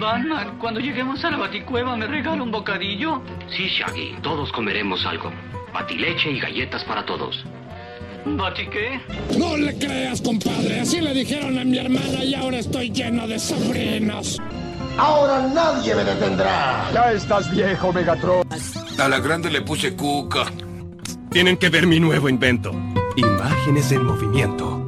Batman, cuando lleguemos a la baticueva, ¿me regala un bocadillo? Sí, Shaggy, todos comeremos algo. Batileche y galletas para todos. ¿Bati qué? No le creas, compadre. Así le dijeron a mi hermana y ahora estoy lleno de sobrinos. Ahora nadie me detendrá. Ya estás viejo, Megatron. A la grande le puse cuca. Tienen que ver mi nuevo invento. Imágenes en movimiento.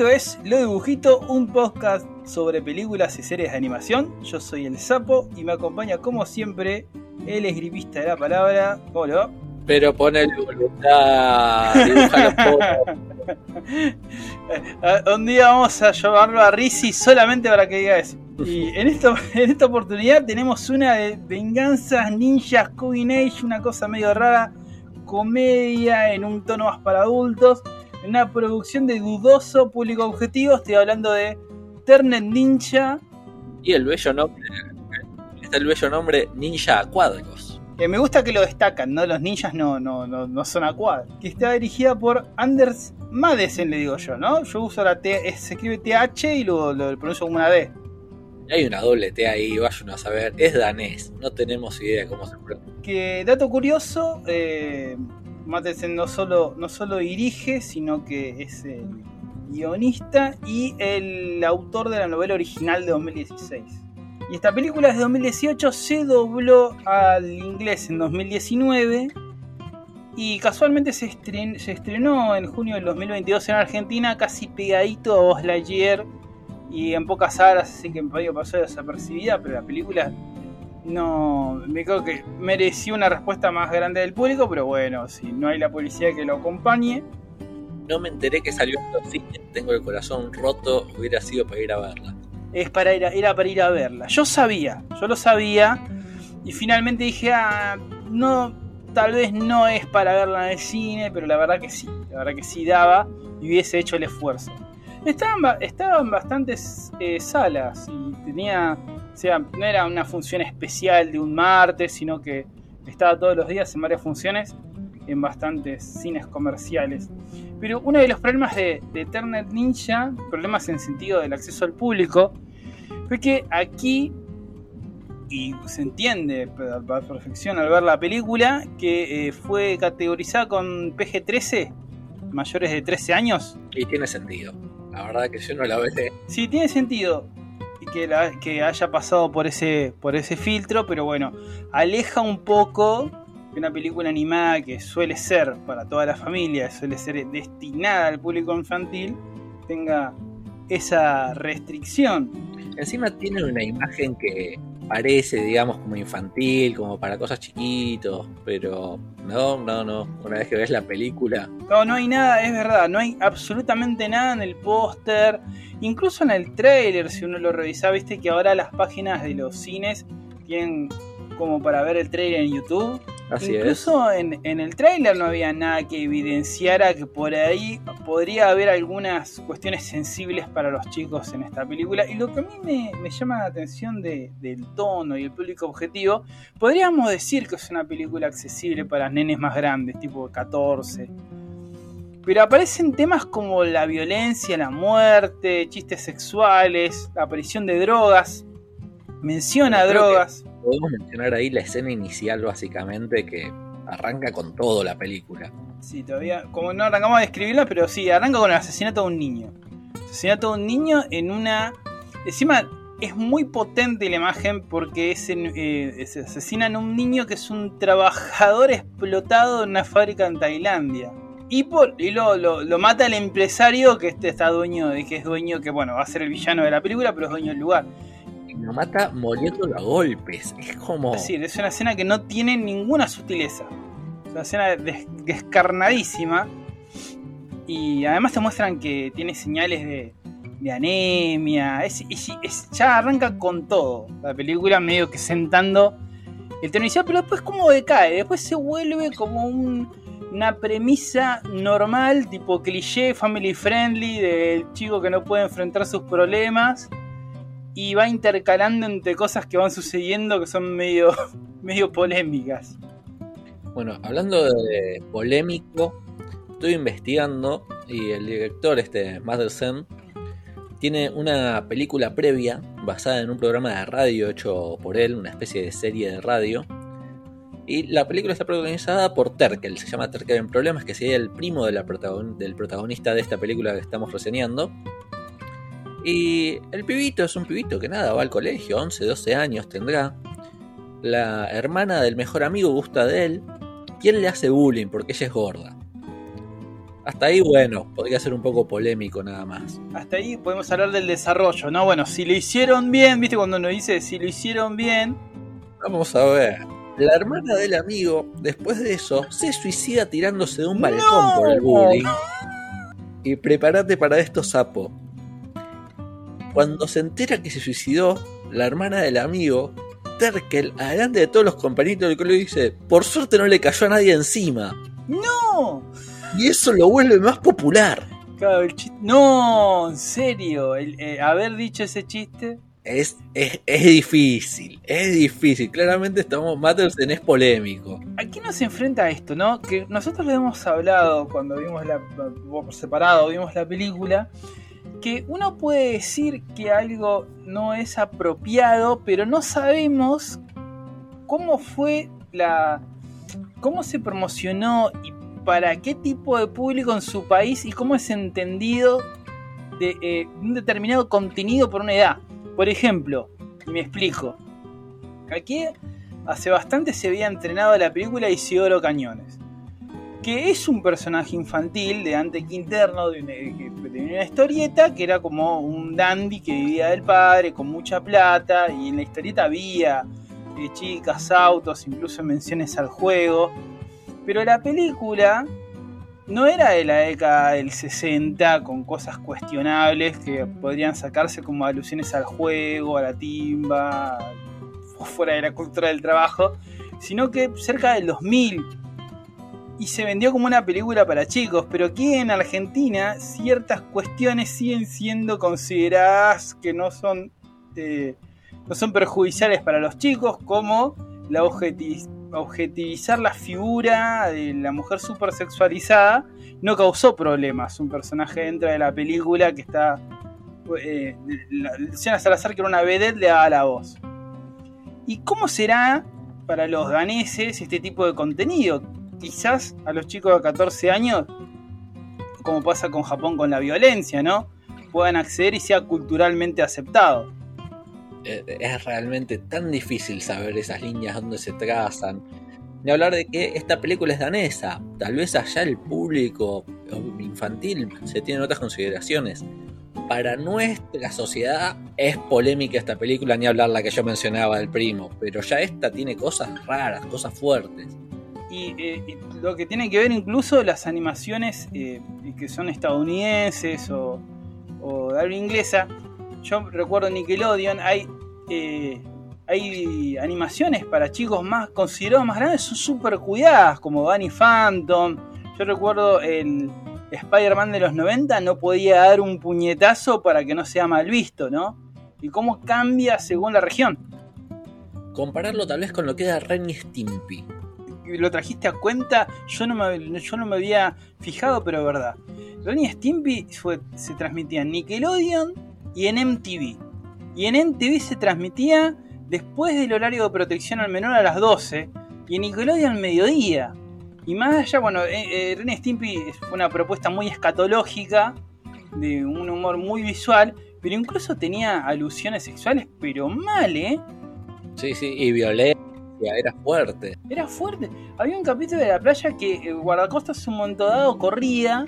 Esto es Lo Dibujito, un podcast sobre películas y series de animación. Yo soy el Sapo y me acompaña como siempre el esgripista de la palabra. ¿Cómo le va? Pero ponele voluntad, un día vamos a llamarlo a Rizzi solamente para que diga eso. Y en esta, en esta oportunidad tenemos una de venganzas ninjas Coinage, una cosa medio rara, comedia en un tono más para adultos, una producción de dudoso público objetivo. Estoy hablando de Ternet Ninja. Y el bello nombre, está el bello nombre Ninja Cuadros. Que me gusta que lo destacan, ¿no? Los ninjas no, no, no, no son a. Que está dirigida por Anders Madesen, le digo yo, ¿no? Yo uso la T, se escribe TH y lo, lo pronuncio como una D. Hay una doble T ahí, vayan a saber. Es danés, no tenemos idea cómo se pronuncia. Que dato curioso, eh, Madesen no solo, no solo dirige, sino que es el guionista y el autor de la novela original de 2016. Y esta película es de 2018, se dobló al inglés en 2019 y casualmente se, estren- se estrenó en junio del 2022 en Argentina, casi pegadito a Buzz Lightyear y en pocas salas, así que medio pasó desapercibida, pero la película no, me creo que mereció una respuesta más grande del público, pero bueno, si no hay la policía que lo acompañe, No me enteré que salió en los cines, tengo el corazón roto, hubiera sido para ir a verla. es para ir a- era para ir a verla. Yo sabía, yo lo sabía, y finalmente dije, ah, no, tal vez no es para verla en el cine, pero la verdad que sí, la verdad que sí daba y hubiese hecho el esfuerzo. Estaban, ba- estaban bastantes eh, salas y tenía, sea, no era una función especial de un martes, sino que estaba todos los días en varias funciones en bastantes cines comerciales. Pero uno de los problemas de, de Eternal Ninja, problemas en sentido del acceso al público, fue que aquí, y se entiende a la perfección al ver la película, que eh, fue categorizada con PG-13, mayores de 13 años. Y tiene sentido. La verdad que yo no la veré. Sí, tiene sentido que, la- que haya pasado por ese, por ese filtro, pero bueno, aleja un poco de una película animada que suele ser para toda la familia, suele ser destinada al público infantil, tenga esa restricción. Encima tiene una imagen que parece, digamos, como infantil, como para cosas chiquitos, pero no, no, no. Una vez que ves la película, No, no hay nada, es verdad, no hay absolutamente nada en el póster, incluso en el trailer, si uno lo revisa, viste que ahora las páginas de los cines tienen como para ver el trailer en YouTube. Así es. Incluso en, en el tráiler no había nada que evidenciara que por ahí podría haber algunas cuestiones sensibles para los chicos en esta película. Y lo que a mí me, me llama la atención de- del tono y el público objetivo, podríamos decir que es una película accesible para nenes más grandes, tipo 14. Pero aparecen temas como la violencia, la muerte, chistes sexuales, la aparición de drogas. Menciona drogas. Podemos mencionar ahí la escena inicial, básicamente, que arranca con todo la película. Sí, todavía, como no arrancamos a describirla, pero sí, arranca con el asesinato de un niño. Asesinato de un niño en una... Encima es muy potente la imagen porque es en- eh, se asesinan a un niño que es un trabajador explotado en una fábrica en Tailandia. Y, por, y lo, lo- mata el empresario que este está dueño, de que es dueño, que bueno, va a ser el villano de la película, pero es dueño del lugar. Lo mata moliéndolo a golpes. Es como. Decir, es una escena que no tiene ninguna sutileza. Es una escena des- descarnadísima. Y además te muestran que tiene señales de, de anemia. Es, ya arranca con todo. La película medio que sentando el tono inicial, pero después como decae. Después se vuelve como un- una premisa normal, tipo cliché, family friendly, del chico que no puede enfrentar sus problemas y va intercalando entre cosas que van sucediendo que son medio, medio polémicas. Bueno, hablando de polémico, estoy investigando y el director, este Madsen, tiene una película previa basada en un programa de radio hecho por él, una especie de serie de radio. Y la película está protagonizada por Terkel, se llama Terkel en Problemas, que sería el primo de protagon- del protagonista de esta película que estamos reseñando. Y el pibito es un pibito que nada, va al colegio, 11, 12 años tendrá. La hermana del mejor amigo gusta de él. Y él le hace bullying porque ella es gorda. Hasta ahí, bueno, podría ser un poco polémico nada más. Hasta ahí podemos hablar del desarrollo, ¿no? Bueno, si lo hicieron bien, ¿viste cuando uno dice si lo hicieron bien? Vamos a ver. La hermana del amigo, después de eso, se suicida tirándose de un balcón por el bullying. Y prepárate para esto, sapo. Cuando se entera que se suicidó, la hermana del amigo, Terkel, adelante de todos los compañeros del colegio, dice: Por suerte no le cayó a nadie encima. ¡No! Y eso lo vuelve más popular. Claro, el chiste- No, en serio, el, eh, haber dicho ese chiste. Es, es, es difícil, es difícil. Claramente estamos, Matterson es polémico. ¿A qué nos enfrenta esto, no? Que nosotros lo hemos hablado cuando vimos la. por separado, vimos la película. Que uno puede decir que algo no es apropiado, pero no sabemos cómo fue la. cómo se promocionó y para qué tipo de público en su país y cómo es entendido de eh, un determinado contenido por una edad. Por ejemplo, me explico. Aquí hace bastante se había entrenado la película Isidoro Cañones, que es un personaje infantil de Ante Quinterno, de una, tenía una historieta que era como un dandy que vivía del padre con mucha plata y en la historieta había eh, chicas, autos, incluso menciones al juego. Pero la película no era de la década del 60 con cosas cuestionables que podrían sacarse como alusiones al juego, a la timba, fuera de la cultura del trabajo, sino que cerca del 2000 y se vendió como una película para chicos, pero aquí en Argentina ciertas cuestiones siguen siendo consideradas que no son, eh, no son perjudiciales para los chicos, como la objetiviz- objetivizar la figura de la mujer supersexualizada no causó problemas. Un personaje dentro de la película que está. Eh, Luciana Salazar, que era una vedette, le daba la voz. ¿Y cómo será para los daneses este tipo de contenido? Quizás a los chicos de 14 años, como pasa con Japón con la violencia, ¿no? Puedan acceder y sea culturalmente aceptado. Eh, Es realmente tan difícil saber esas líneas donde se trazan. Ni hablar de que esta película es danesa. Tal vez allá el público infantil se tienen otras consideraciones. Para nuestra sociedad es polémica esta película, ni hablar la que yo mencionaba del primo. Pero ya esta tiene cosas raras, cosas fuertes. Y, eh, y lo que tiene que ver incluso las animaciones eh, que son estadounidenses o, o de habla inglesa. Yo recuerdo Nickelodeon, hay, eh, hay animaciones para chicos más considerados más grandes, son súper cuidadas, como Danny Phantom. Yo recuerdo el Spider-Man de los 90 no podía dar un puñetazo para que no sea mal visto, ¿no? Y cómo cambia según la región. Compararlo tal vez con lo que era Ren y Stimpy. Lo trajiste a cuenta, yo no me, yo no me había fijado, pero es verdad. Y Stimpy fue- se transmitía en Nickelodeon y en MTV. Y en MTV se transmitía después del horario de protección al menor a las 12 y en Nickelodeon mediodía. Y más allá, bueno, eh, eh, Ren Stimpy fue una propuesta muy escatológica, de un humor muy visual, pero incluso tenía alusiones sexuales, pero mal, ¿eh? Sí, sí, y era fuerte. Era fuerte. Había un capítulo de la playa que eh, guardacostas un momento dado corría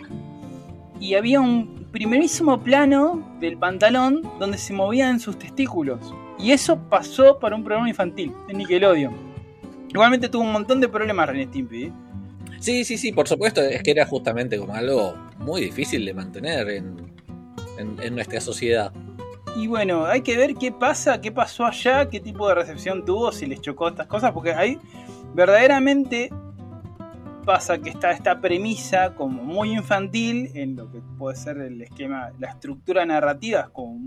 y había un primerísimo plano del pantalón donde se movían sus testículos. Y eso pasó para un programa infantil en Nickelodeon. Igualmente tuvo un montón de problemas Ren y Stimpy. ¿eh? Sí, sí, sí, por supuesto, es que era justamente como algo muy difícil de mantener en, en- en nuestra sociedad. Y bueno, hay que ver qué pasa, qué pasó allá, qué tipo de recepción tuvo, si les chocó estas cosas, porque ahí verdaderamente pasa que está esta premisa como muy infantil en lo que puede ser el esquema, la estructura narrativa es como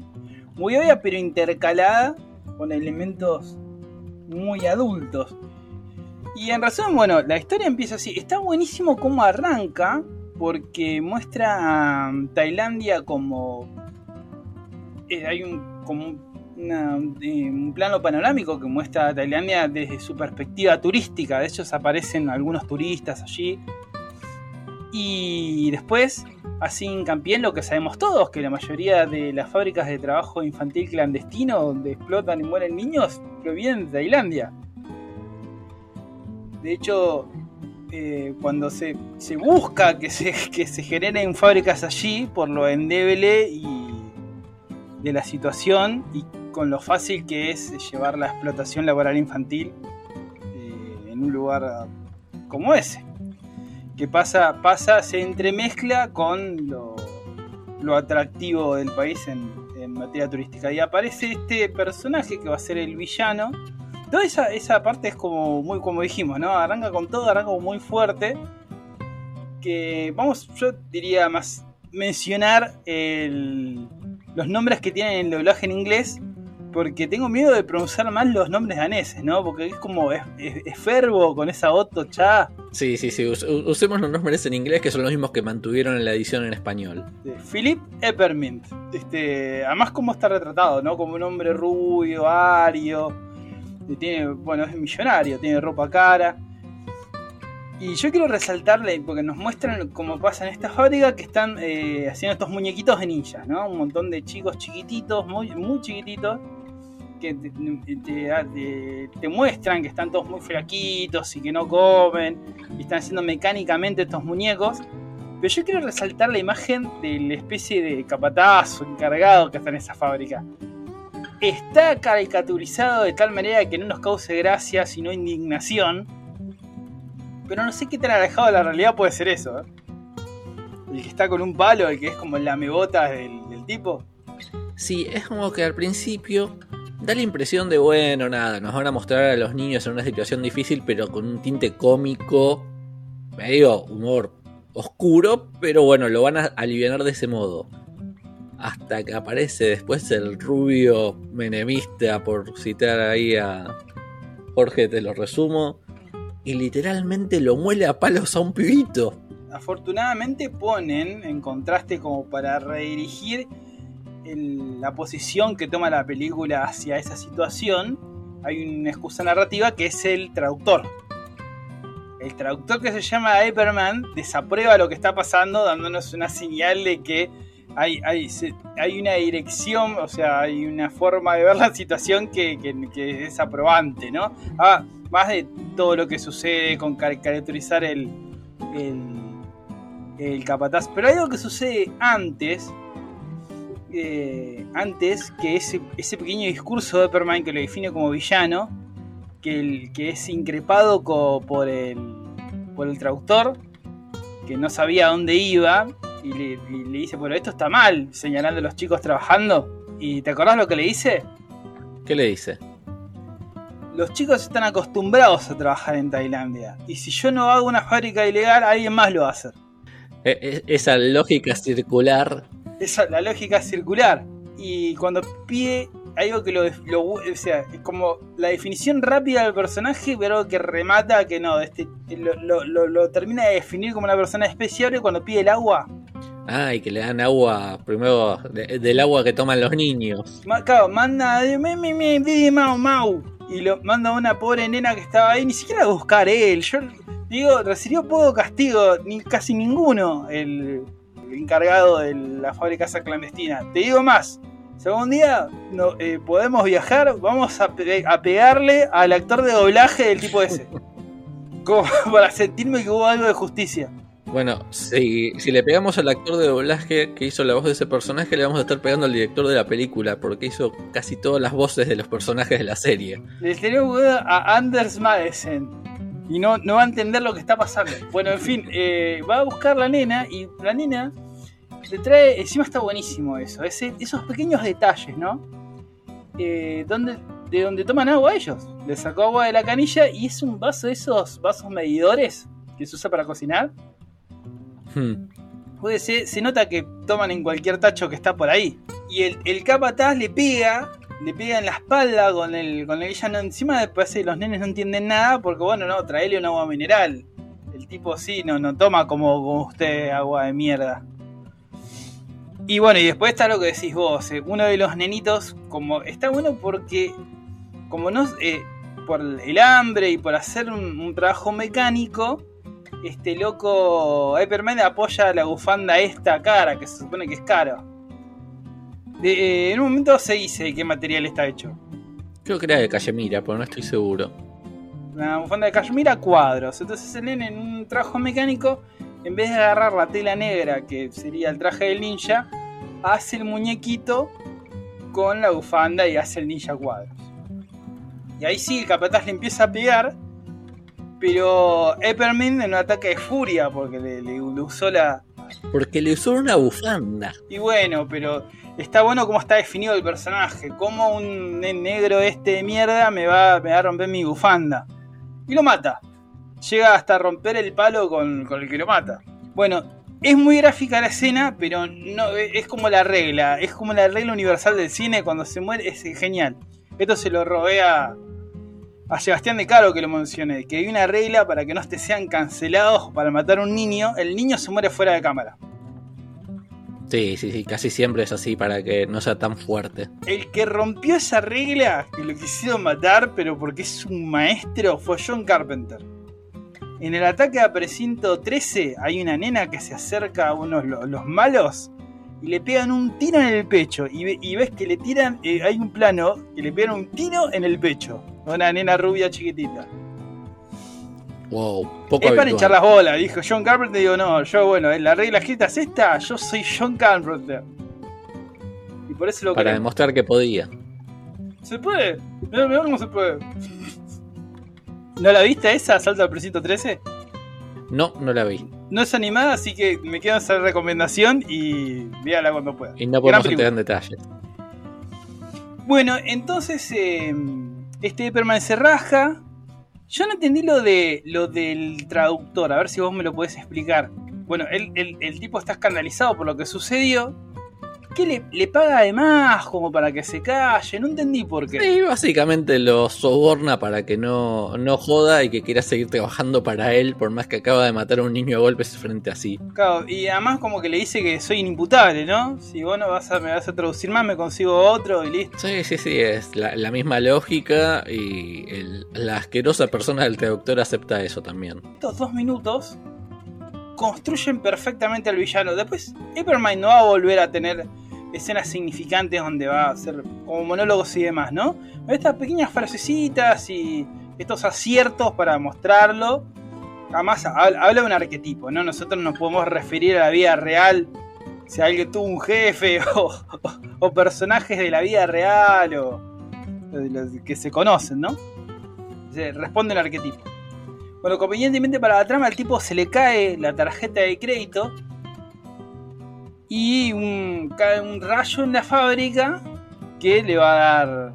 muy obvia, pero intercalada con elementos muy adultos. Y en razón, bueno, la historia empieza así. Está buenísimo cómo arranca, porque muestra a Tailandia como... eh, hay un, como eh, un plano panorámico que muestra a Tailandia desde su perspectiva turística. De hecho, aparecen algunos turistas allí. Y después, así hincapié en lo que sabemos todos, que la mayoría de las fábricas de trabajo infantil clandestino donde explotan y mueren niños provienen de Tailandia. De hecho, eh, cuando se, se busca que se, que se generen fábricas allí, por lo endeble y de la situación y con lo fácil que es llevar la explotación laboral infantil eh, en un lugar como ese. Que pasa, pasa, se entremezcla con lo, lo atractivo del país en, materia turística. Y aparece este personaje que va a ser el villano. Toda esa, esa parte es como muy como dijimos, ¿no? Arranca con todo, arranca muy fuerte. Que vamos, yo diría más mencionar el- los nombres que tienen el doblaje en inglés. Porque tengo miedo de pronunciar mal los nombres daneses, ¿no? Porque es como es, es, es fervo con esa Otto cha. Sí, sí, sí. us- usemos los nombres en inglés que son los mismos que mantuvieron en la edición en español. Philip Eppermint. Este, además cómo está retratado, ¿no? Como un hombre rubio, ario. tiene, bueno, es millonario, tiene ropa cara. Y yo quiero resaltarle, porque nos muestran cómo pasa en esta fábrica, que están eh, haciendo estos muñequitos de ninjas, ¿no? Un montón de chicos chiquititos, muy, muy chiquititos, que te, te- te- muestran que están todos muy flaquitos y que no comen, y están haciendo mecánicamente estos muñecos. Pero yo quiero resaltar la imagen de la especie de capataz o encargado que está en esa fábrica. Está caricaturizado de tal manera que no nos cause gracia, sino indignación. Pero no sé qué tan alejado de la realidad puede ser eso. ¿eh? El que está con un palo, el que es como la mebotas del, del tipo. Sí, es como que al principio da la impresión de, bueno, nada, nos van a mostrar a los niños en una situación difícil, pero con un tinte cómico, medio humor oscuro, pero bueno, lo van a aliviar de ese modo. Hasta que aparece después el rubio menemista, por citar ahí a Jorge, te lo resumo, y literalmente lo muele a palos a un pibito. Afortunadamente ponen en contraste como para redirigir la posición que toma la película hacia esa situación. Hay una excusa narrativa que es el traductor. El traductor que se llama Hyperman desaprueba lo que está pasando, dándonos una señal de que hay, hay, una dirección, o sea, hay una forma de ver la situación que, es aprobante, ¿no? Ah, más de todo lo que sucede con car- caracterizar el, el, el capataz. Pero hay algo que sucede antes, eh, antes que ese, pequeño discurso de Epperman que lo define como villano, que, el, que es increpado por, el, por el traductor, que no sabía dónde iba, y le, y le dice, bueno, esto está mal, señalando a los chicos trabajando. ¿Y te acordás lo que le dice? ¿Qué le dice? Los chicos están acostumbrados a trabajar en Tailandia. Y si yo no hago una fábrica ilegal, alguien más lo va a hacer. E- e- Esa lógica circular Esa la lógica circular. Y cuando pide algo que lo, lo- o sea, es como la definición rápida del personaje, pero que remata que no, este, lo, lo- lo- termina de definir como una persona especial cuando pide el agua. Ah, y que le dan agua, primero de- del agua que toman los niños. Claro, manda me, me, me, mau, mau. Y lo manda a una pobre nena que estaba ahí, ni siquiera a buscar él. Yo digo, recibió poco castigo, ni casi ninguno, el, el encargado de la fábrica esa clandestina. Te digo más, algún día no, eh, podemos viajar, vamos a, pe- a pegarle al actor de doblaje del tipo ese. Como para sentirme que hubo algo de justicia. Bueno, si, si le pegamos al actor de doblaje que hizo la voz de ese personaje, le vamos a estar pegando al director de la película, porque hizo casi todas las voces de los personajes de la serie. Le que dar a Anders Madsen. Y no, no va a entender lo que está pasando. Bueno, en fin, eh, va a buscar la nena y la nena le trae. Encima está buenísimo eso. ese- esos pequeños detalles, ¿no? Eh, donde, de donde toman agua ellos. Le sacó agua de la canilla y es un vaso de esos vasos medidores que se usa para cocinar. Puede ser, se nota que toman en cualquier tacho que está por ahí. Y el, el capataz le pega, le pega en la espalda con el, con encima. Después eh, los nenes no entienden nada porque, bueno, no, traele un agua mineral. El tipo sí, no, no toma como, como usted agua de mierda. Y bueno, y después está lo que decís vos. eh, uno de los nenitos, como está bueno porque, como no, eh, por el hambre y por hacer un, un trabajo mecánico, este loco Hyperman apoya la bufanda esta cara, que se supone que es caro. De- eh, en un momento se dice de qué material está hecho. Creo que era de Cachemira, pero no estoy seguro. Una bufanda de cashmere a cuadros. Entonces el nene en un trabajo mecánico, en vez de agarrar la tela negra, que sería el traje del ninja, hace el muñequito con la bufanda y hace el ninja cuadros. Y ahí sí, el capataz le empieza a pegar, pero Eppermint en un ataque de furia, porque le, le- le usó la... Porque le usó una bufanda. Y bueno, pero está bueno cómo está definido el personaje. Como un ne- negro este de mierda me va, me va a romper mi bufanda. Y lo mata. Llega hasta romper el palo con, con el que lo mata. Bueno, es muy gráfica la escena, pero no es como la regla. Es como la regla universal del cine. Cuando se muere es genial. Esto se lo robé a, Sebastián de Caro que lo mencioné. Que hay una regla para que no te sean cancelados para matar a un niño. El niño se muere fuera de cámara. Sí, sí, sí, casi siempre es así para que no sea tan fuerte. El que rompió esa regla, que lo quisieron matar, pero porque es un maestro, fue John Carpenter. En el ataque a precinto 13 hay una nena que se acerca a unos lo- los malos y le pegan un tiro en el pecho. Y, ve- y ves que le tiran, eh, hay un plano que le pegan un tiro en el pecho. Una nena rubia chiquitita. Wow, poco es para hinchar las bolas, dijo John Carpenter. Digo, no, yo, bueno, la regla escrita es esta, yo soy John Carpenter. Y por eso lo Para demostrar que podía. Se puede. Mirá, mirá cómo se puede. ¿No la viste esa, Salto al Precinto 13? No, no la vi. No es animada, así que me quedo esa recomendación y véala cuando pueda. Y no podemos entrar en detalles. Bueno, entonces eh, este Epperman se raja. Yo no entendí lo de lo del traductor, a ver si vos me lo podés explicar. Bueno, el- el tipo está escandalizado por lo que sucedió. ¿Qué le, le paga de más como para que se calle? No entendí por qué. Sí, básicamente lo soborna para que no, no joda y que quiera seguir trabajando para él, por más que acaba de matar a un niño a golpes frente a sí. Claro, y además como que le dice que soy inimputable, ¿no? Si vos no vas a, me vas a traducir más, me consigo otro y listo. Sí, sí, sí, es la, la misma lógica y el- la asquerosa persona del traductor acepta eso también. Estos dos minutos construyen perfectamente al villano. Después, Eppermine no va a volver a tener escenas significantes donde va a hacer como monólogos y demás, ¿no? Estas pequeñas frasecitas y estos aciertos para mostrarlo. Además, hab- habla de un arquetipo, ¿no? Nosotros nos podemos referir a la vida real. Si alguien tuvo un jefe o, personajes de la vida real o de los que se conocen, ¿no? Responde el arquetipo. Bueno, convenientemente para la trama, al tipo se le cae la tarjeta de crédito y cae un rayo en la fábrica que le va a dar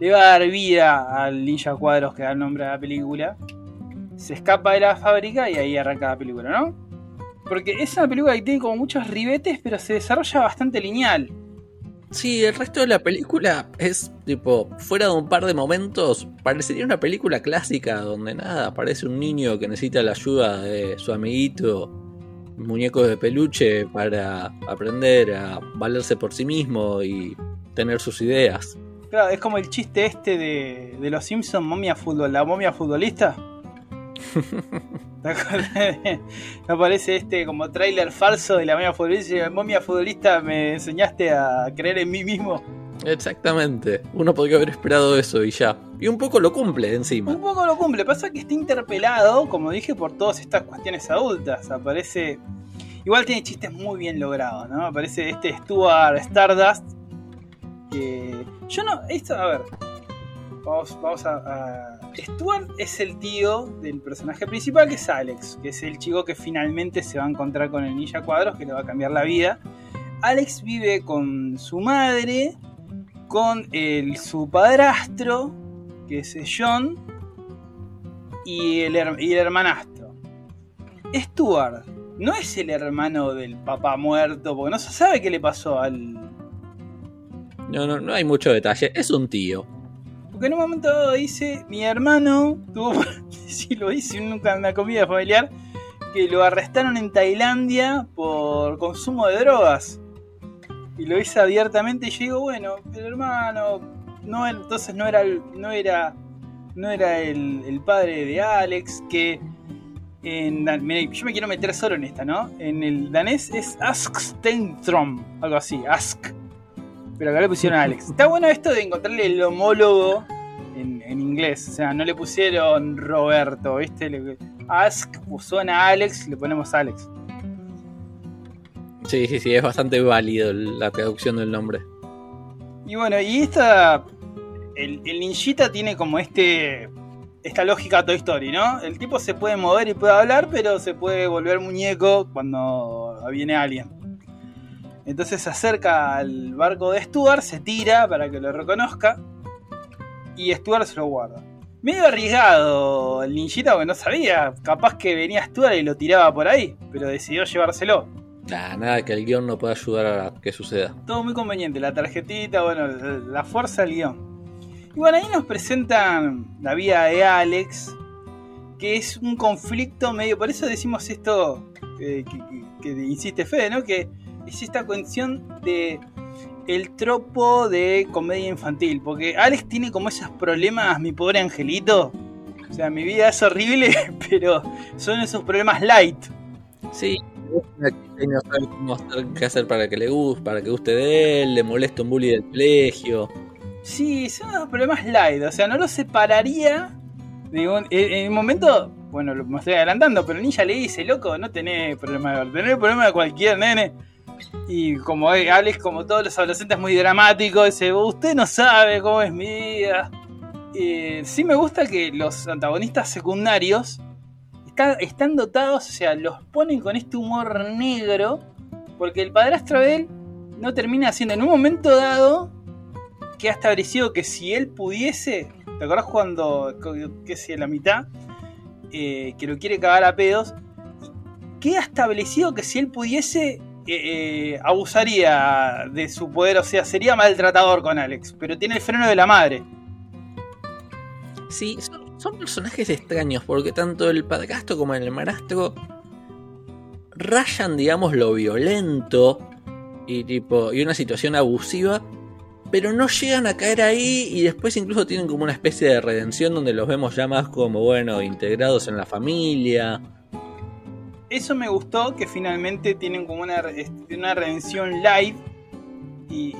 le va a dar vida al Ninja Cuadros que da el nombre a la película. Se escapa de la fábrica y ahí arranca la película, ¿no? Porque es una película que tiene como muchos ribetes, pero se desarrolla bastante lineal. Sí, el resto de la película es tipo, fuera de un par de momentos, parecería una película clásica donde nada, aparece un niño que necesita la ayuda de su amiguito, muñeco de peluche para aprender a valerse por sí mismo y tener sus ideas. Claro, es como el chiste este de, de los Simpsons, momia fútbol, la momia futbolista. ¿Te acuerdas? Aparece este como tráiler falso de la momia futbolista. Momia futbolista, me enseñaste a creer en mí mismo. Exactamente, uno podría haber esperado eso y ya. Y un poco lo cumple encima. Un poco lo cumple. Pasa que está interpelado, como dije, por todas estas cuestiones adultas. Aparece. Igual tiene chistes muy bien logrados, ¿no? Aparece este Stuart Stardust. Que. Yo no. Esto, a ver. Vamos, vamos a, a- Stuart es el tío del personaje principal, que es Alex, que es el chico que finalmente se va a encontrar con el Ninja Cuadros, que le va a cambiar la vida. Alex vive con su madre, con el, su padrastro, que es John, y el, y el hermanastro. Stuart no es el hermano del papá muerto, porque no se sabe qué le pasó al. No, no, no hay mucho detalle, es un tío. Porque en un momento dado dice, mi hermano tuvo, si lo nunca en una comida familiar, que lo arrestaron en Tailandia por consumo de drogas. Y lo dice abiertamente y yo digo, bueno, el hermano, no, entonces no era, no era, no era el, padre de Alex, que en, mirá, yo me quiero meter solo en esta, ¿no? En el danés es Ask Stentrom, algo así, Ask. Pero acá le pusieron Alex. Está bueno esto de encontrarle el homólogo en, en inglés. O sea, no le pusieron Roberto, ¿viste? Le- Ask suena a Alex, le ponemos Alex. Sí, sí, sí, es bastante válido la traducción del nombre. Y bueno, y esta. El, el ninjita tiene como este. Esta lógica Toy Story, ¿no? El tipo se puede mover y puede hablar, pero se puede volver muñeco cuando viene alguien. Entonces se acerca al barco de Stuart, se tira para que lo reconozca. Y Stuart se lo guarda. Medio arriesgado el ninjita porque no sabía. Capaz que venía Stuart y lo tiraba por ahí, pero decidió llevárselo. Nah, nada que el guion no pueda ayudar a que suceda. Todo muy conveniente, la tarjetita, bueno, la fuerza del guion. Y bueno, ahí nos presentan la vida de Alex, que es un conflicto medio, por eso decimos esto eh, que, que- que insiste Fede, ¿no? Que es esta cuestión de el tropo de comedia infantil, porque Alex tiene como esos problemas, mi pobre angelito. O sea, mi vida es horrible, pero son esos problemas light. Sí, no sabe cómo qué hacer para que le guste, para que guste de él, le molesta un bully del colegio. Sí, son unos problemas light, o sea, no los separaría. Digo, en, en un momento, bueno, lo- me estoy adelantando, pero Ninja le dice, loco, no tenés problema de ver, tenés problema de cualquier nene. Y como Alex, como todos los adolescentes, muy dramático, dice, usted no sabe cómo es mi vida. Eh, sí me gusta que los antagonistas secundarios está- están dotados, o sea, los ponen con este humor negro, porque el padrastro de él no termina haciendo en un momento dado que ha establecido que si él pudiese, ¿te acordás cuando, que si la mitad, eh, que lo quiere cagar a pedos? Que ha establecido que si él pudiese, eh, abusaría de su poder, o sea, sería maltratador con Alex, pero tiene el freno de la madre. Sí, son, son personajes extraños porque tanto el padrastro como el hermanastro rayan, digamos, lo violento y tipo y una situación abusiva, pero no llegan a caer ahí y después incluso tienen como una especie de redención donde los vemos ya más como bueno integrados en la familia. Eso me gustó, que finalmente tienen como una, este, una redención live y,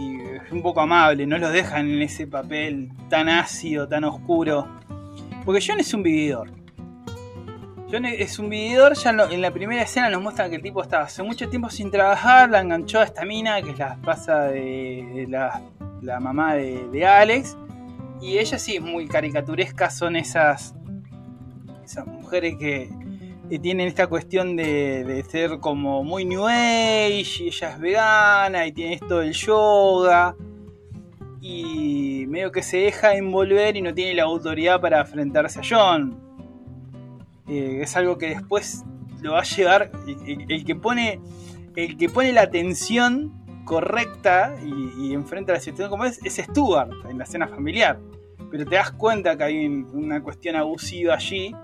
es un poco amable, no los dejan en ese papel tan ácido, tan oscuro. Porque John es un vividor. John es un vividor, ya en, la primera escena nos muestran que el tipo estaba hace mucho tiempo sin trabajar, la enganchó a esta mina, que es la esposa de, de la, la mamá de, de Alex. Y ella sí es muy caricaturesca, son esas, esas mujeres que tienen esta cuestión de, de ser como muy new age, y ella es vegana y tiene esto del yoga. Y medio que se deja envolver y no tiene la autoridad para enfrentarse a John. Eh, es algo que después lo va a llevar. El, que pone. El que pone la tensión correcta y, enfrenta la situación como es, es Stuart en la escena familiar. Pero te das cuenta que hay un- una cuestión abusiva allí.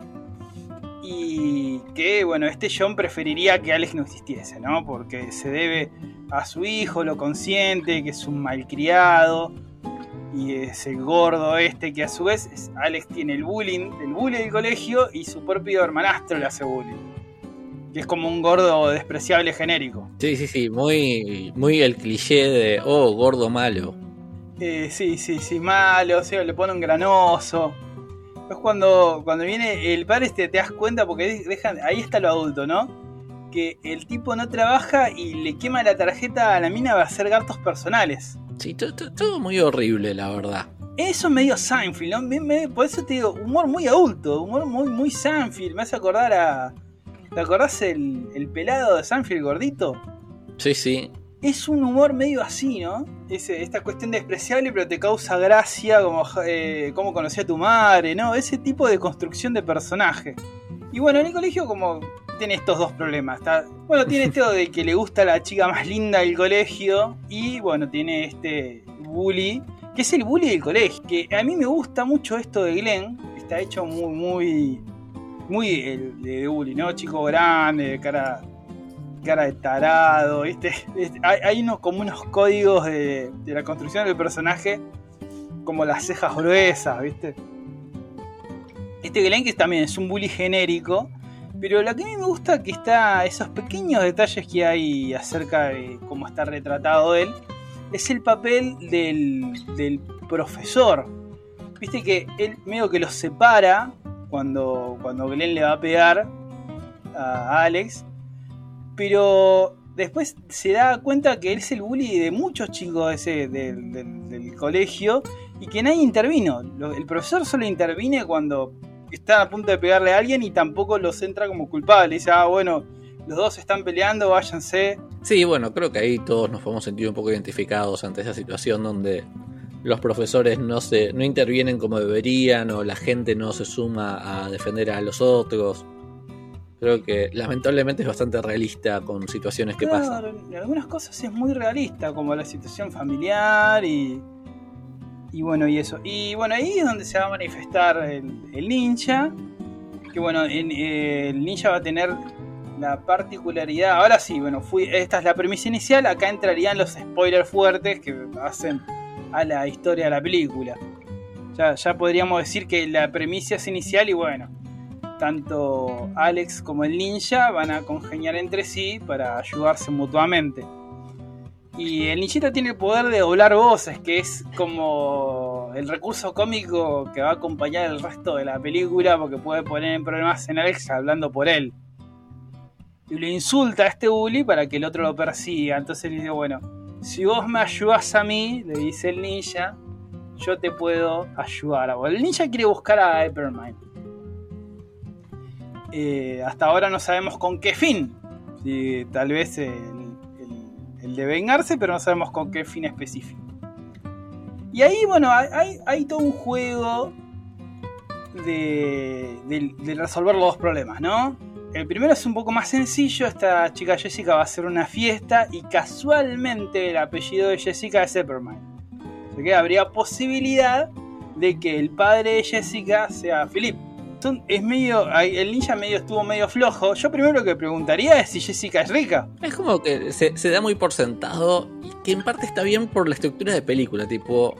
Y que, bueno, este John preferiría que Alex no existiese, ¿no? Porque se debe a su hijo, lo consiente, que es un malcriado. Y es el gordo este que a su vez es- Alex tiene el bullying, el bullying del colegio y su propio hermanastro le hace bullying. Que es como un gordo despreciable genérico. Sí, sí, sí, muy, muy el cliché de, oh, gordo malo. Eh, sí, sí, sí, malo, o sea, le pone un granoso. Es cuando, cuando viene el padre este, te das cuenta porque de- dejan, ahí está lo adulto, ¿no? Que el tipo no trabaja y le quema la tarjeta a la mina para hacer gastos personales. Sí, to- to- todo muy horrible, la verdad. Eso medio Seinfeld, ¿no? Por eso te digo, humor muy adulto, humor muy, muy Seinfeld. Me hace acordar a. ¿Te acordás el, el pelado de Seinfeld gordito? Sí, sí. Es un humor medio así, ¿no? Ese- esta cuestión despreciable, pero te causa gracia, como eh, cómo a tu madre, ¿no? Ese tipo de construcción de personaje. Y bueno, en el colegio, como tiene estos dos problemas. Está, bueno, tiene esto de que le gusta la chica más linda del colegio, y bueno, tiene este bully que es el bully del colegio. Que a mí me gusta mucho esto de Glenn, está hecho muy, muy, muy el de bully, ¿no? Chico grande, de cara, cara de tarado, ¿viste? Hay, unos, como unos códigos de, de la construcción del personaje, como las cejas gruesas, ¿viste? Este que también es un bully genérico, pero lo que a mí me gusta que está esos pequeños detalles que hay acerca de cómo está retratado él, es el papel del, del profesor. Viste que él medio que los separa cuando, cuando Glenn le va a pegar a Alex, pero después se da cuenta que él es el bully de muchos chicos ese, del, del- del colegio y que nadie intervino. El profesor solo interviene cuando está a punto de pegarle a alguien y tampoco los entra como culpable. Dice, ah, bueno, los dos están peleando, váyanse. Sí, bueno, creo que ahí todos nos podemos sentir un poco identificados ante esa situación donde los profesores no se no intervienen como deberían o la gente no se suma a defender a los otros. Creo que lamentablemente es bastante realista con situaciones que pasan. En algunas cosas es muy realista, como la situación familiar y. Y bueno, y eso. Y bueno, ahí es donde se va a manifestar el, el ninja. Que bueno, en- eh, el ninja va a tener la particularidad. Ahora sí, bueno, fui, esta es la premisa inicial. Acá entrarían los spoilers fuertes que hacen a la historia de la película. Ya, ya podríamos decir que la premisa es inicial y bueno, tanto Alex como el ninja van a congeniar entre sí para ayudarse mutuamente. Y el ninjita tiene el poder de doblar voces, que es como el recurso cómico que va a acompañar el resto de la película, porque puede poner en problemas en Alex hablando por él. Y le insulta a este bully para que el otro lo persiga. Entonces le dice, bueno, si vos me ayudas a mí, le dice el ninja, yo te puedo ayudar. a vos". El ninja quiere buscar a Hypermind. Eh, hasta ahora no sabemos con qué fin. Tal vez el, de vengarse, pero no sabemos con qué fin específico. Y ahí, bueno, hay, todo un juego de resolver los dos problemas, ¿no? El primero es un poco más sencillo. Esta chica Jessica va a hacer una fiesta y casualmente el apellido de Jessica es Eppermine. Así que habría posibilidad de que el padre de Jessica sea Philip. Es medio, el ninja medio estuvo medio flojo. Yo primero lo que preguntaría es si Jessica es rica. Es como que se, se da muy por sentado y que en parte está bien por la estructura de película, tipo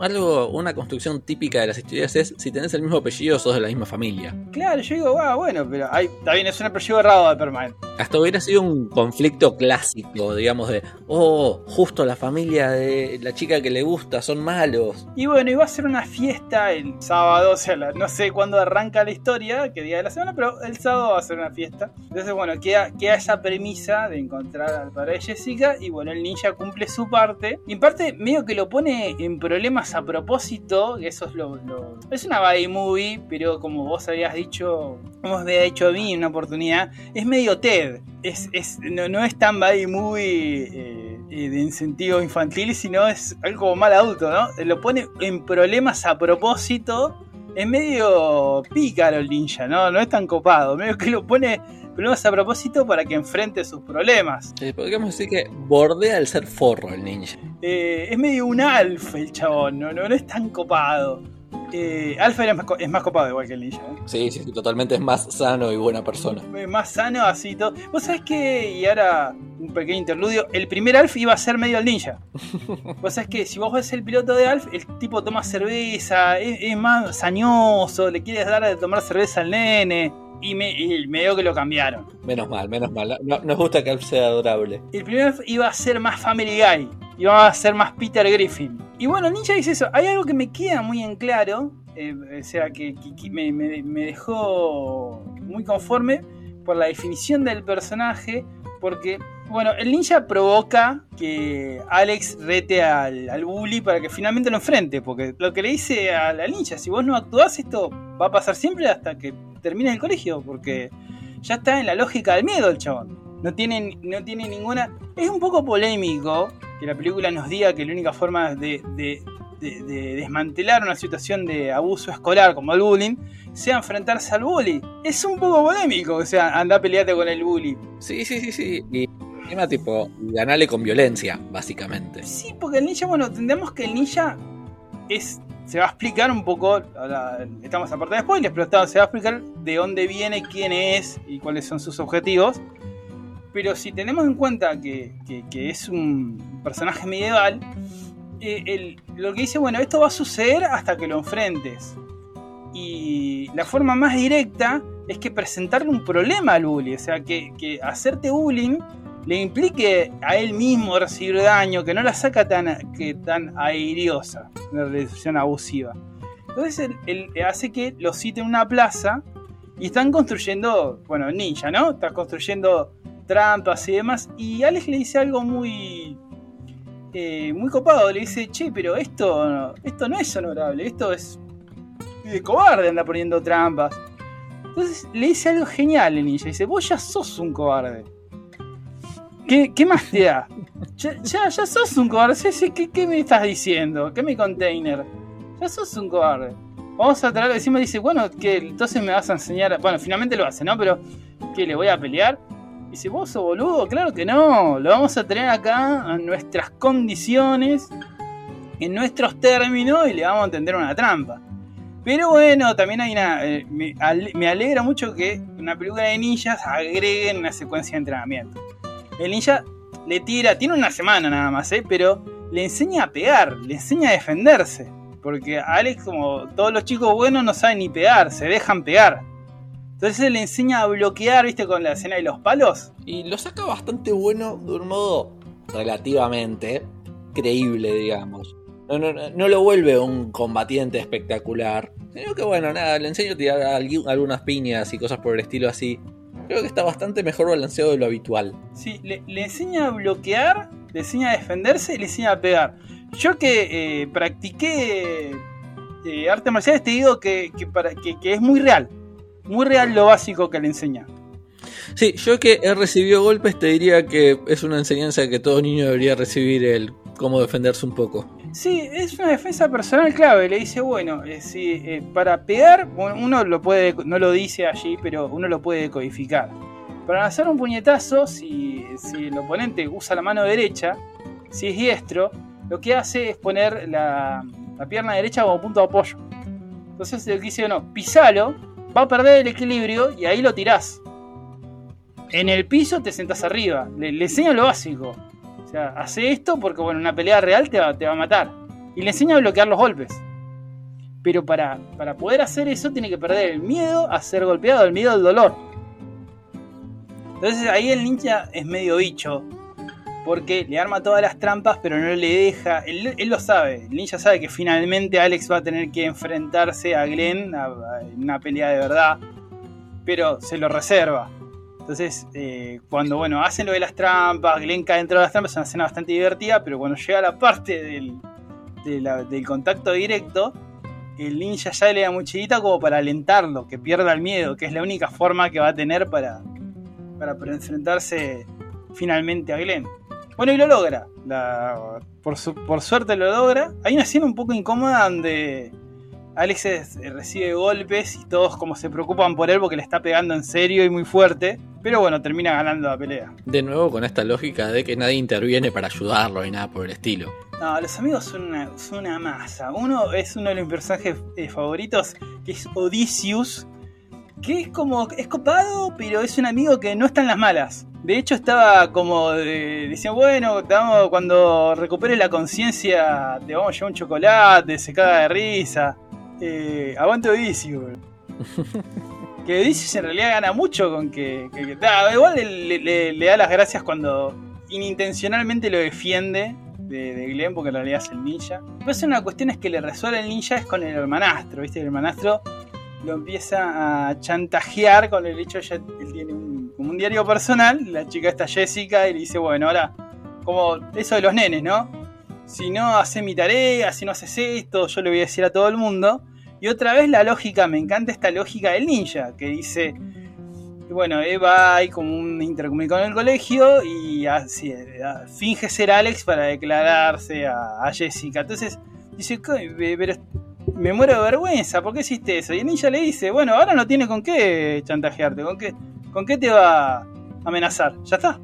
algo, una construcción típica de las historias es si tenés el mismo apellido sos de la misma familia. Claro, yo digo, ah, bueno, pero ahí está bien, es un apellido errado de Permanent. Hasta hubiera sido un conflicto clásico, digamos, de, oh, justo la familia de la chica que le gusta son malos. Y bueno, iba a ser una fiesta el sábado, o sea, la- no sé cuándo arranca la historia, qué día de la semana, pero el sábado va a ser una fiesta. Entonces, bueno, queda, queda esa premisa de encontrar al padre de Jessica y bueno, el ninja cumple su parte. Y en parte, medio que lo pone en problemas a propósito, que eso es lo... es una body movie, pero como vos habías dicho, como había dicho a mí en una oportunidad, es medio TED. Es, es, no, no es tan body movie... eh, eh, de en sentido infantil, sino es algo como mal adulto, ¿no? Lo pone en problemas a propósito. Es medio pícaro el ninja, ¿no? No es tan copado. Medio que lo pone problemas a propósito para que enfrente sus problemas. Eh, podríamos decir que bordea el ser forro el ninja. Eh, es medio un alfa el chabón, ¿no? No, no es tan copado. Eh, alfa es más, es más copado igual que el ninja, ¿eh? Sí, sí, sí, totalmente es más sano y buena persona. Eh, Más sano, así todo. Vos sabés que, y ahora un pequeño interludio, el primer Alf iba a ser medio el ninja. Vos sabés que si vos ves el piloto de Alf, el tipo toma cerveza, es, es más sañoso, le quieres dar de tomar cerveza al nene. Y, me, y medio que lo cambiaron. Menos mal, menos mal. No- nos gusta que Alf sea adorable. El primer Alf iba a ser más Family Guy, iba a ser más Peter Griffin. Y bueno, ninja dice eso. Hay algo que me queda muy en claro, eh, o sea, que, que- que me, me- me dejó muy conforme por la definición del personaje, porque, bueno, el ninja provoca que Alex rete al, al bully para que finalmente lo enfrente, porque lo que le dice al, al ninja, si vos no actuás, esto va a pasar siempre hasta que termine el colegio, porque ya está en la lógica del miedo el chabón. No tiene, no tiene ninguna... Es un poco polémico que la película nos diga que la única forma de, de- de- de desmantelar una situación de abuso escolar como el bullying sea enfrentarse al bully. Es un poco polémico, o sea, anda a pelearte con el bully. Sí, sí, sí, sí. Encima, tipo, ganarle con violencia, básicamente. Sí, porque el ninja, bueno, entendemos que el ninja es, se va a explicar un poco, ahora estamos aparte de spoilers, pero está- se va a explicar de dónde viene, quién es y cuáles son sus objetivos. Pero si tenemos en cuenta que, que- es un personaje medieval, eh, el- lo que dice, bueno, esto va a suceder hasta que lo enfrentes. Y la forma más directa es que presentarle un problema al bully, o sea, que, que hacerte bullying le implique a él mismo recibir daño, que no la saca tan, que, tan airiosa, una relación abusiva. Entonces él, hace que lo cite en una plaza y están construyendo, bueno, ninja, ¿no? Están construyendo trampas y demás. Y Alex le dice algo muy, eh, muy copado. Le dice, che, pero esto, esto no es honorable, esto es de cobarde, anda poniendo trampas. Entonces le dice algo genial el ninja. Dice, vos ya sos un cobarde. ¿Qué, qué más te da? Ya, ya, sos un cobarde. Sí, ¿Qué, me estás diciendo? ¿Qué mi container? Ya sos un cobarde. Vamos a traer encima dice, bueno, que entonces me vas a enseñar. Bueno, finalmente lo hace, ¿no? Pero, ¿qué? ¿Le voy a pelear? Dice, vos sos boludo, claro que no. Lo vamos a tener acá en nuestras condiciones, en nuestros términos, y le vamos a entender una trampa. Pero bueno, también hay una. eh, me, me alegra mucho que una película de ninjas agreguen una secuencia de entrenamiento. El ninja le tira, tiene una semana nada más, ¿eh? pero le enseña a pegar, le enseña a defenderse. Porque Alex, como todos los chicos buenos, no saben ni pegar, se dejan pegar. Entonces le enseña a bloquear, ¿viste? Con la escena de los palos. Y lo saca bastante bueno de un modo relativamente creíble, digamos. No, no, lo vuelve un combatiente espectacular. Sino que bueno, nada, le enseño a tirar algu- algunas piñas y cosas por el estilo así. Creo que está bastante mejor balanceado de lo habitual. Sí, le, le enseña a bloquear, le enseña a defenderse y le enseña a pegar. Yo que eh, practiqué eh, artes marciales te digo que, que para, que, que es muy real. Muy real lo básico que le enseña. Sí, yo que he recibido golpes te diría que es una enseñanza que todo niño debería recibir el cómo defenderse un poco. Sí, es una defensa personal clave. Le dice, bueno, eh, si, eh, para pegar, uno lo puede, no lo dice allí, pero uno lo puede codificar. Para lanzar un puñetazo, si, el oponente usa la mano derecha, si es diestro, lo que hace es poner la, pierna derecha como punto de apoyo. Entonces el que dice, no, pisalo, va a perder el equilibrio y ahí lo tirás. En el piso te sentás arriba. Le, le enseña lo básico. Hace esto porque, bueno, una pelea real te va, te va a matar. Y le enseña a bloquear los golpes. Pero para, para poder hacer eso tiene que perder el miedo a ser golpeado, el miedo al dolor. Entonces ahí el ninja es medio bicho. Porque le arma todas las trampas, pero no le deja. Él, él lo sabe. El ninja sabe que finalmente Alex va a tener que enfrentarse a Glenn en una pelea de verdad. Pero se lo reserva. Entonces, eh, cuando bueno, hacen lo de las trampas, Glenn cae dentro de las trampas, es una escena bastante divertida, pero cuando llega la parte del, del contacto directo, el ninja ya le da mochilita como para alentarlo, que pierda el miedo, que es la única forma que va a tener para, para, para enfrentarse finalmente a Glenn. Bueno, y lo logra. Por, su- por suerte lo logra. Hay una escena un poco incómoda donde Alex es- recibe golpes y todos como se preocupan por él porque le está pegando en serio y muy fuerte. Pero bueno, termina ganando la pelea. De nuevo con esta lógica de que nadie interviene para ayudarlo y nada por el estilo. No, los amigos son una, son una masa. Uno es uno de mis personajes eh, favoritos, que es Odysseus, que es como, es copado, pero es un amigo que no está en las malas. De hecho estaba como, eh, decía, bueno, cuando recupere la conciencia te vamos a llevar un chocolate, se caga de risa. Eh, aguante Odysseus. que Odysseus en realidad gana mucho con que... que- que- da, igual le, le- le da las gracias cuando inintencionalmente lo defiende de, de Glenn, porque en realidad es el ninja. Después una cuestión es que le resuelve el ninja es con el hermanastro, ¿viste? El hermanastro lo empieza a chantajear con el hecho de que él tiene un, como un diario personal, la chica está Jessica y le dice, bueno, ahora, como eso de los nenes, ¿no? Si no haces mi tarea, si no haces esto, yo le voy a decir a todo el mundo. Y otra vez la lógica, me encanta esta lógica del ninja, que dice, bueno, Eva hay como un intercomunicado en el colegio y así, eh, finge ser Alex para declararse a, Jessica. Entonces dice, "Co- eh, pero me muero de vergüenza, ¿por qué hiciste eso? Y el ninja le dice, bueno, ahora no tiene con qué chantajearte, con qué, con qué te va a amenazar, ya está.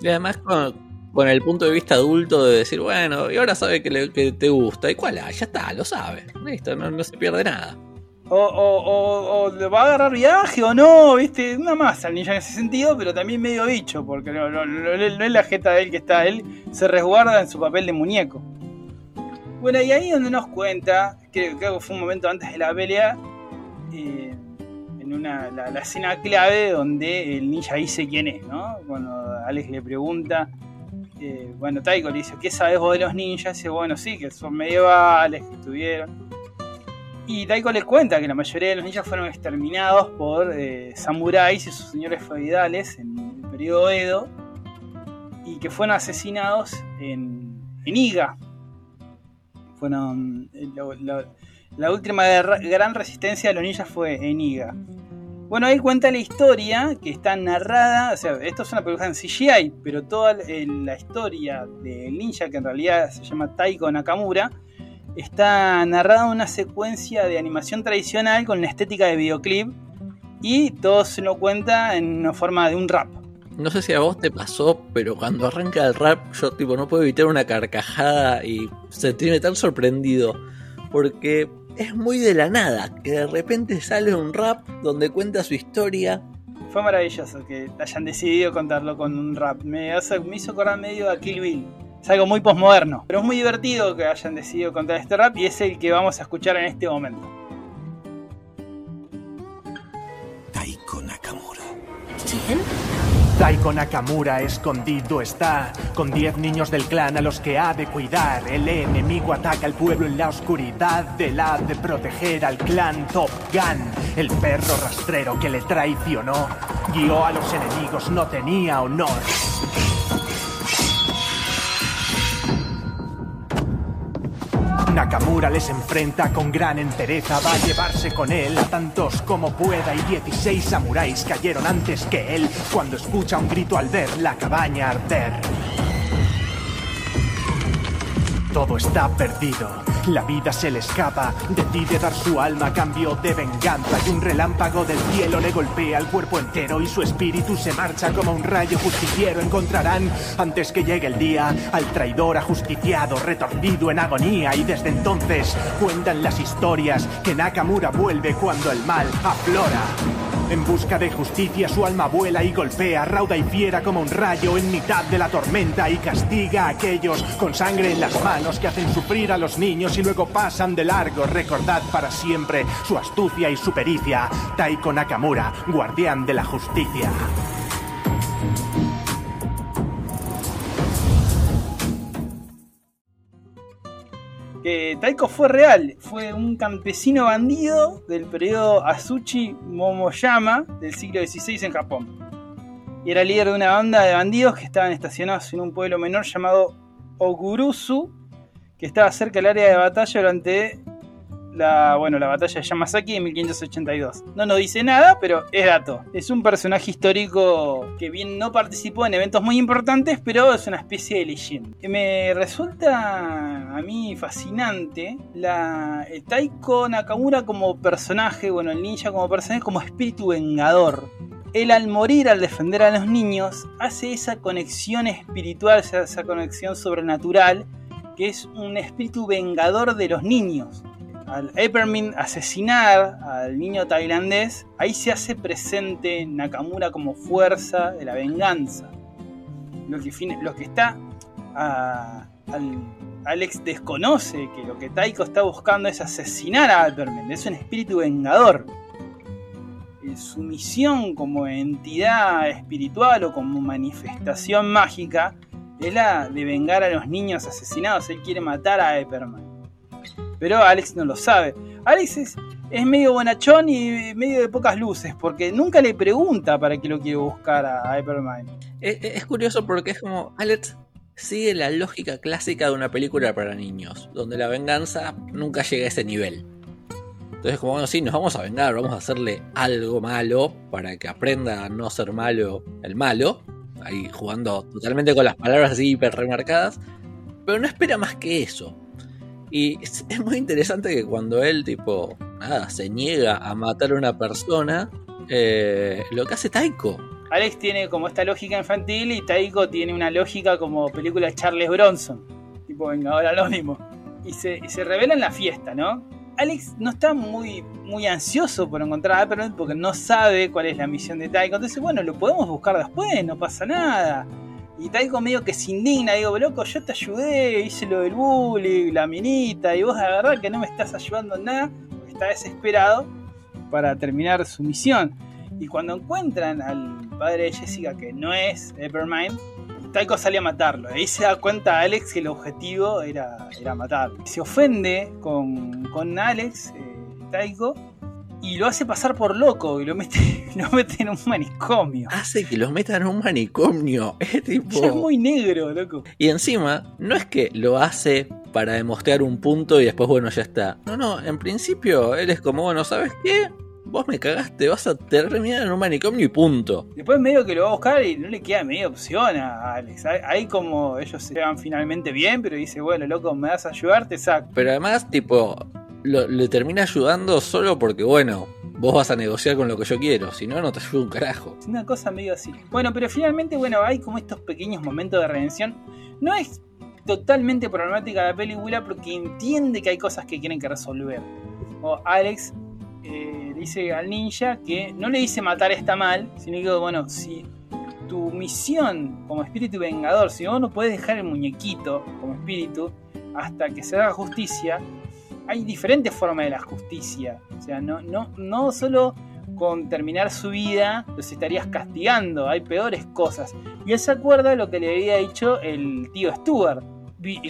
Y además con, con el punto de vista adulto de decir, bueno, y ahora sabe que, le- que te gusta. ¿Y cuál? Ah, ya está, lo sabe. Listo, no, no se pierde nada. O, o, o, o le va a agarrar viaje o no, viste, una más al ninja en ese sentido, pero también medio bicho, porque no, no- no- no es la jeta de él que está, él se resguarda en su papel de muñeco. Bueno, y ahí donde nos cuenta, creo, creo que fue un momento antes de la pelea, eh, en una, la, la escena clave donde el ninja dice quién es, ¿no? Cuando Alex le pregunta, eh, bueno, Taiko le dice, ¿qué sabes vos de los ninjas? Dice, bueno, sí, que son medievales, que estuvieron. Y Taiko le cuenta que la mayoría de los ninjas fueron exterminados por eh, samuráis y sus señores feudales en el periodo Edo y que fueron asesinados en, en Iga. Fueron eh, la última gran resistencia de los ninjas fue en Iga. Bueno, ahí cuenta la historia que está narrada, o sea, esto es una película en CGI, pero toda eh, la historia del ninja, que en realidad se llama Taiko Nakamura, está narrada en una secuencia de animación tradicional con la estética de videoclip y todo se lo cuenta en una forma de un rap. No sé si a vos te pasó, pero cuando arranca el rap, yo tipo no puedo evitar una carcajada y sentirme tan sorprendido. Porque es muy de la nada, que de repente sale un rap donde cuenta su historia. Fue maravilloso que hayan decidido contarlo con un rap. Me, hace- me hizo acordar medio a Kill Bill. Es algo muy posmoderno, pero es muy divertido que hayan decidido contar este rap y es el que vamos a escuchar en este momento. Taiko Nakamura. ¿Quién? Taiko Nakamura escondido está, con 10 niños del clan a los que ha de cuidar. El enemigo ataca al pueblo en la oscuridad, del ha de proteger al clan Top Gun. El perro rastrero que le traicionó, guió a los enemigos, no tenía honor. Nakamura les enfrenta con gran entereza, va a llevarse con él a tantos como pueda y 16 samuráis cayeron antes que él cuando escucha un grito al ver la cabaña arder. Todo está perdido, la vida se le escapa, decide dar su alma a cambio de venganza y un relámpago del cielo le golpea el cuerpo entero y su espíritu se marcha como un rayo justiciero. Encontrarán antes que llegue el día al traidor ajusticiado, retorcido en agonía y desde entonces cuentan las historias que Nakamura vuelve cuando el mal aflora. En busca de justicia su alma vuela y golpea, rauda y fiera como un rayo en mitad de la tormenta y castiga a aquellos con sangre en las manos que hacen sufrir a los niños y luego pasan de largo. Recordad para siempre su astucia y su pericia. Taiko Nakamura, guardián de la justicia. Taiko fue real, fue un campesino bandido del periodo Azuchi Momoyama del siglo XVI en Japón. Y era líder de una banda de bandidos que estaban estacionados en un pueblo menor llamado Ogurusu, que estaba cerca del área de batalla durante la, bueno, la batalla de Yamasaki en 1582. No nos dice nada, pero es dato. Es un personaje histórico que bien no participó en eventos muy importantes, pero es una especie de leyenda. Me resulta a mí fascinante el Taiko Nakamura como personaje, bueno, el ninja como personaje, como espíritu vengador. Él al morir, al defender a los niños, hace esa conexión espiritual, esa conexión sobrenatural, que es un espíritu vengador de los niños al Eppermin asesinar al niño tailandés, ahí se hace presente Nakamura como fuerza de la venganza. Lo que, que está. al- Alex desconoce que lo que Taiko está buscando es asesinar a Eppermin, es un espíritu vengador. Y Su misión como entidad espiritual o como manifestación mágica es la de vengar a los niños asesinados. Él quiere matar a Epperman. Pero Alex no lo sabe. Alex es, medio bonachón y medio de pocas luces, porque nunca le pregunta para qué lo quiere buscar a, Hypermind. Es, es curioso porque es como Alex sigue la lógica clásica de una película para niños, donde la venganza nunca llega a ese nivel. Entonces, como bueno, sí, nos vamos a vengar, vamos a hacerle algo malo para que aprenda a no ser malo el malo. Ahí jugando totalmente con las palabras así hiper remarcadas. Pero no espera más que eso. Y es, muy interesante que cuando él, tipo, nada, se niega a matar a una persona, eh, lo que hace Taiko Alex tiene como esta lógica infantil y Taiko tiene una lógica como película Charles Bronson, tipo Vengador Anónimo. Y se, y se revela en la fiesta, ¿no? Alex no está muy, muy ansioso por encontrar a Epperman porque no sabe cuál es la misión de Taiko. Entonces, bueno, lo podemos buscar después, no pasa nada. Y Taiko medio que se indigna, digo, loco, yo te ayudé, hice lo del bullying, la minita, y vos la verdad que no me estás ayudando en nada, está desesperado para terminar su misión. Y cuando encuentran al padre de Jessica, que no es Eppermine, Taiko sale a matarlo. Ahí se da cuenta Alex que el objetivo era, era matarlo. Se ofende con, con Alex, eh, Taiko, y lo hace pasar por loco y lo mete, lo mete en un manicomio. Hace que los metan en un manicomio. Es tipo. Ya es muy negro, loco. Y encima, no es que lo hace para demostrar un punto y después, bueno, ya está. No, no, en principio él es como, bueno, ¿sabes qué? Vos me cagaste, vas a terminar en un manicomio y punto. Después medio que lo va a buscar y no le queda media opción a Alex. Ahí como ellos se llevan finalmente bien, pero dice, bueno, loco, me vas a ayudar, te saco. Pero además, tipo, lo, le termina ayudando solo porque, bueno, vos vas a negociar con lo que yo quiero, si no, no te ayudo un carajo. Es una cosa medio así. Bueno, pero finalmente, bueno, hay como estos pequeños momentos de redención. No es totalmente problemática la película porque entiende que hay cosas que quieren que resolver. O Alex eh, dice al ninja que no le dice matar está mal, sino que, bueno, si tu misión como espíritu vengador, si vos no puedes dejar el muñequito como espíritu hasta que se haga justicia, hay diferentes formas de la justicia. O sea, no, no, no solo con terminar su vida los estarías castigando, hay peores cosas. Y él se acuerda de lo que le había dicho el tío Stuart,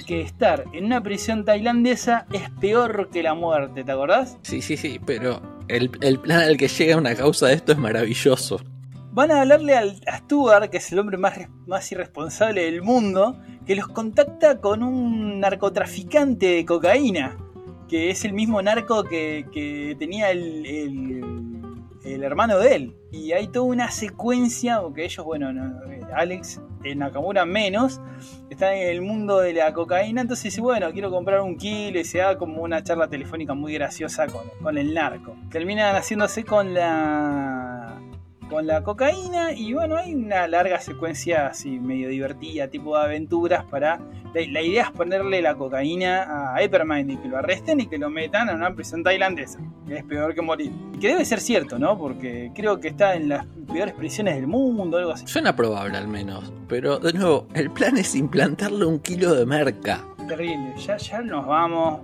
que estar en una prisión tailandesa es peor que la muerte, ¿te acordás? Sí, sí, sí, pero el, el plan al que llega una causa de esto es maravilloso. Van a hablarle al, a Stuart, que es el hombre más, más irresponsable del mundo, que los contacta con un narcotraficante de cocaína que es el mismo narco que, que tenía el, el, hermano de él. Y hay toda una secuencia, porque ellos, bueno, no, Alex, Nakamura menos, están en el mundo de la cocaína, entonces dice, bueno, quiero comprar un kilo y se da como una charla telefónica muy graciosa con, con el narco. Terminan haciéndose con la con la cocaína y bueno, hay una larga secuencia así medio divertida, tipo de aventuras para... La, la idea es ponerle la cocaína a Eppermine y que lo arresten y que lo metan a una prisión tailandesa, que es peor que morir. Y que debe ser cierto, ¿no? Porque creo que está en las peores prisiones del mundo, algo así. Suena probable al menos, pero de nuevo, el plan es implantarle un kilo de merca. Terrible, ya, ya nos vamos...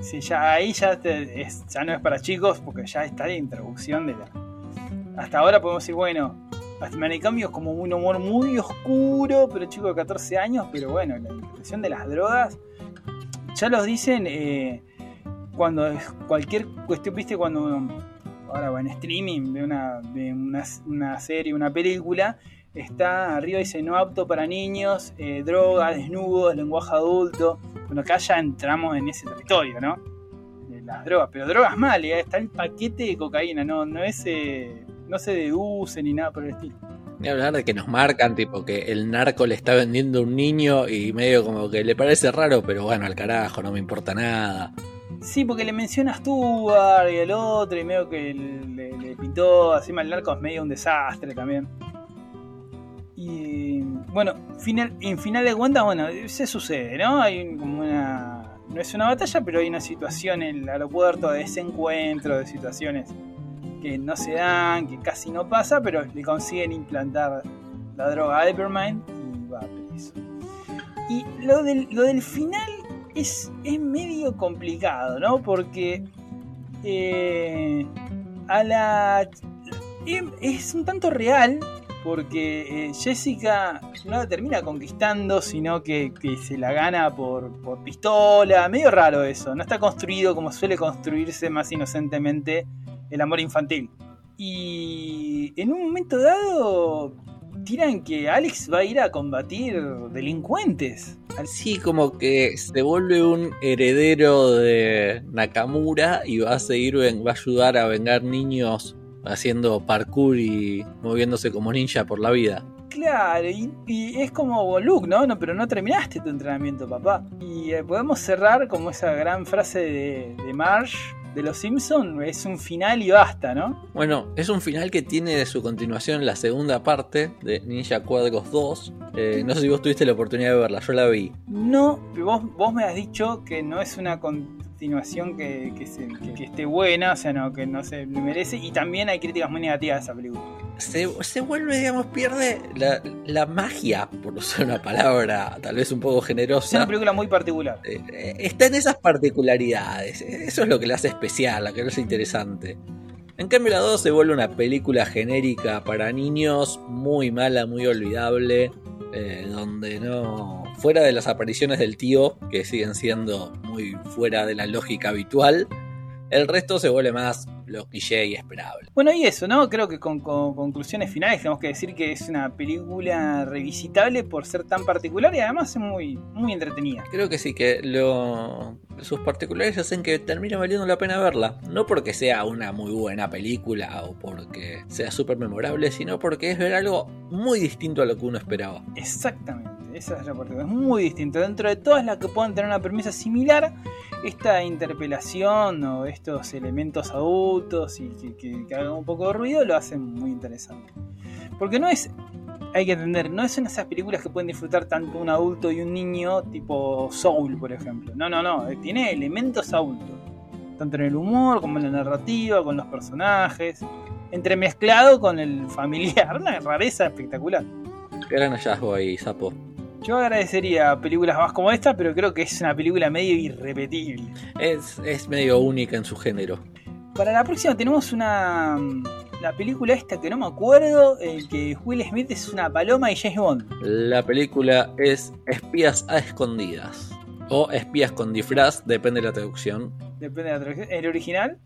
Sí, ya ahí ya, te, es, ya no es para chicos porque ya está la introducción de la, hasta ahora podemos decir, bueno, hasta manicomio es como un humor muy oscuro, pero chico de 14 años, pero bueno, la interpretación de las drogas, ya los dicen eh, cuando es cualquier cuestión, viste, cuando ahora va en streaming de una, de una, serie, una película, está arriba dice no apto para niños, eh, drogas, desnudos, lenguaje adulto. Bueno, acá ya entramos en ese territorio, ¿no? De las drogas, pero drogas mal, ¿eh? está el paquete de cocaína, no, no es. Eh, no se deduce ni nada por el estilo. Ni hablar de que nos marcan, tipo que el narco le está vendiendo a un niño y medio como que le parece raro, pero bueno, al carajo, no me importa nada. Sí, porque le mencionas tú y el otro, y medio que le, le pintó, encima el narco es medio un desastre también. Y bueno, final, en final de cuentas, bueno, se sucede, ¿no? Hay como una. No es una batalla, pero hay una situación en el aeropuerto de desencuentro, de situaciones que no se dan, que casi no pasa, pero le consiguen implantar la droga a Eppermine y va preso. Y lo del, lo del final es, es medio complicado, ¿no? Porque eh, a la. Es un tanto real, porque eh, Jessica no la termina conquistando, sino que, que se la gana por, por, pistola. Medio raro eso, no está construido como suele construirse más inocentemente el amor infantil. Y en un momento dado tiran que Alex va a ir a combatir delincuentes. Así como que se vuelve un heredero de Nakamura y va a seguir, va a ayudar a vengar niños haciendo parkour y moviéndose como ninja por la vida. Claro, y, y, es como Luke, ¿no? ¿no? Pero no terminaste tu entrenamiento, papá. Y eh, podemos cerrar como esa gran frase de, de Marsh de Los Simpsons es un final y basta, ¿no? Bueno, es un final que tiene de su continuación la segunda parte de Ninja Cuadros 2. Eh, no sé si vos tuviste la oportunidad de verla, yo la vi. No, vos, vos me has dicho que no es una continuación que, que, se- que- que esté buena, o sea, no, que no se le merece. Y también hay críticas muy negativas a esa película. Se, se vuelve, digamos, pierde la, la magia, por usar una palabra tal vez un poco Es generosa. una película muy particular. Eh, eh, está en esas particularidades. Eso es lo que la hace especial, lo que lo hace interesante. En cambio, la 2 se vuelve una película genérica para niños, muy mala, muy olvidable, eh, donde no. Fuera de las apariciones del tío, que siguen siendo muy fuera de la lógica habitual, el resto se vuelve más lo cliché y esperable. Bueno, y eso, ¿no? Creo que con, con conclusiones finales tenemos que decir que es una película revisitable por ser tan particular y además es muy, muy entretenida. Creo que sí, que lo, sus particulares hacen que termine valiendo la pena verla. No porque sea una muy buena película o porque sea súper memorable, sino porque es ver algo muy distinto a lo que uno esperaba. Exactamente, esa es la parte. Es muy distinto. Dentro de todas las que puedan tener una premisa similar, esta interpelación o estos elementos y que, que- que hagan un poco de ruido lo hacen muy interesante. Porque no es, hay que entender, no son esas películas que pueden disfrutar tanto un adulto y un niño, tipo Soul, por ejemplo. No, no, no, tiene elementos adultos. Tanto en el humor como en la narrativa, con los personajes. Entremezclado con el familiar, una rareza espectacular. Gran hallazgo ahí, Sapo. Yo agradecería películas más como esta, pero creo que es una película medio irrepetible. Es, es medio única en su género. Para la próxima tenemos una la película esta que no me acuerdo, el que Will Smith es una paloma y James Bond. La película es Espías a escondidas. O Espías con disfraz, depende de la traducción. Depende de la traducción. El original.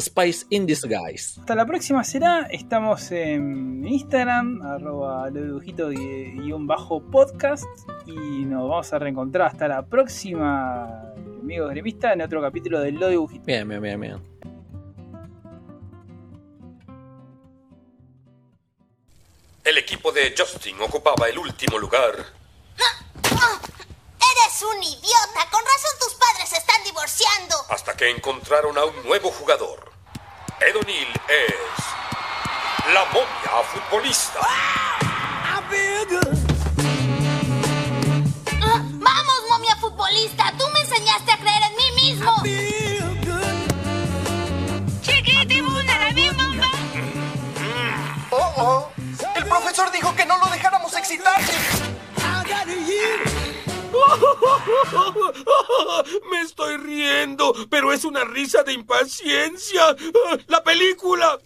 Spice in Disguise. Hasta la próxima será. Estamos en Instagram, arroba lo dibujito guion bajo podcast. Y nos vamos a reencontrar hasta la próxima, amigos gremistas, en otro capítulo de Lo Dibujito. Bien, bien, bien, bien. El equipo de Justin ocupaba el último lugar. Eres un idiota. Con razón tus padres se están divorciando. Hasta que encontraron a un nuevo jugador. Ed O'Neill es. La momia futbolista. Ah, Vamos, momia futbolista. Tú me enseñaste a creer en mí mismo. Chiquitibuna, la mi bomba. Oh, oh. Profesor dijo que no lo dejáramos excitarse. Me estoy riendo, pero es una risa de impaciencia. ¡La película!